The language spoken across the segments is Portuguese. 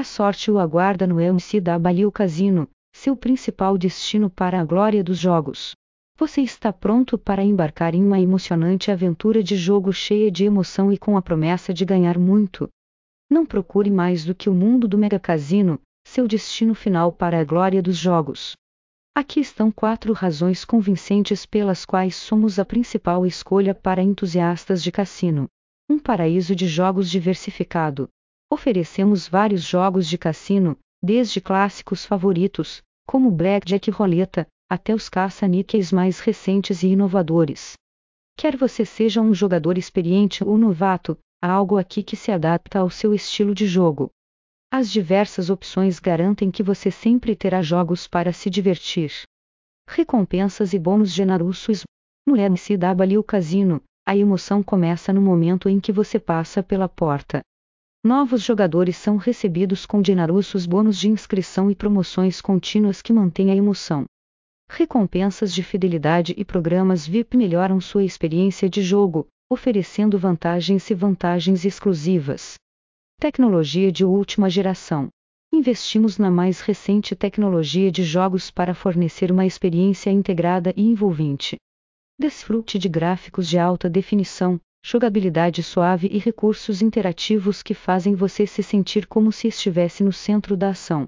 A sorte o aguarda no MCW Casino, seu principal destino para a glória dos jogos. Você está pronto para embarcar em uma emocionante aventura de jogo cheia de emoção e com a promessa de ganhar muito? Não procure mais do que o mundo do Mega Casino, seu destino final para a glória dos jogos. Aqui estão quatro razões convincentes pelas quais somos a principal escolha para entusiastas de cassino. Um paraíso de jogos diversificado. Oferecemos vários jogos de cassino, desde clássicos favoritos, como Blackjack e Roleta, até os caça-níqueis mais recentes e inovadores. Quer você seja um jogador experiente ou novato, há algo aqui que se adapta ao seu estilo de jogo. As diversas opções garantem que você sempre terá jogos para se divertir. Recompensas e bônus generosos. No MCW Casino, a emoção começa no momento em que você passa pela porta. Novos jogadores são recebidos com generosos bônus de inscrição e promoções contínuas que mantêm a emoção. Recompensas de fidelidade e programas VIP melhoram sua experiência de jogo, oferecendo vantagens e vantagens exclusivas. Tecnologia de última geração. Investimos na mais recente tecnologia de jogos para fornecer uma experiência integrada e envolvente. Desfrute de gráficos de alta definição, jogabilidade suave e recursos interativos que fazem você se sentir como se estivesse no centro da ação.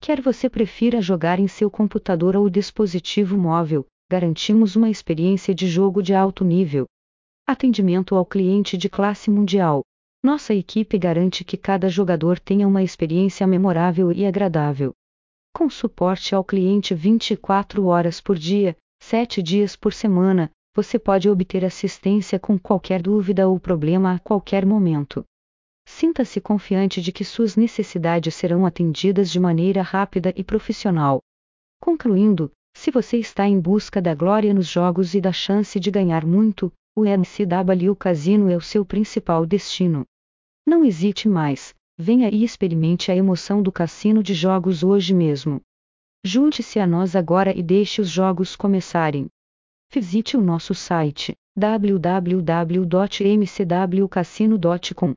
Quer você prefira jogar em seu computador ou dispositivo móvel, garantimos uma experiência de jogo de alto nível. Atendimento ao cliente de classe mundial. Nossa equipe garante que cada jogador tenha uma experiência memorável e agradável. Com suporte ao cliente 24 horas por dia, 7 dias por semana, você pode obter assistência com qualquer dúvida ou problema a qualquer momento. Sinta-se confiante de que suas necessidades serão atendidas de maneira rápida e profissional. Concluindo, se você está em busca da glória nos jogos e da chance de ganhar muito, o MCW Casino é o seu principal destino. Não hesite mais, venha e experimente a emoção do cassino de jogos hoje mesmo. Junte-se a nós agora e deixe os jogos começarem. Visite o nosso site www.mcwcassino.com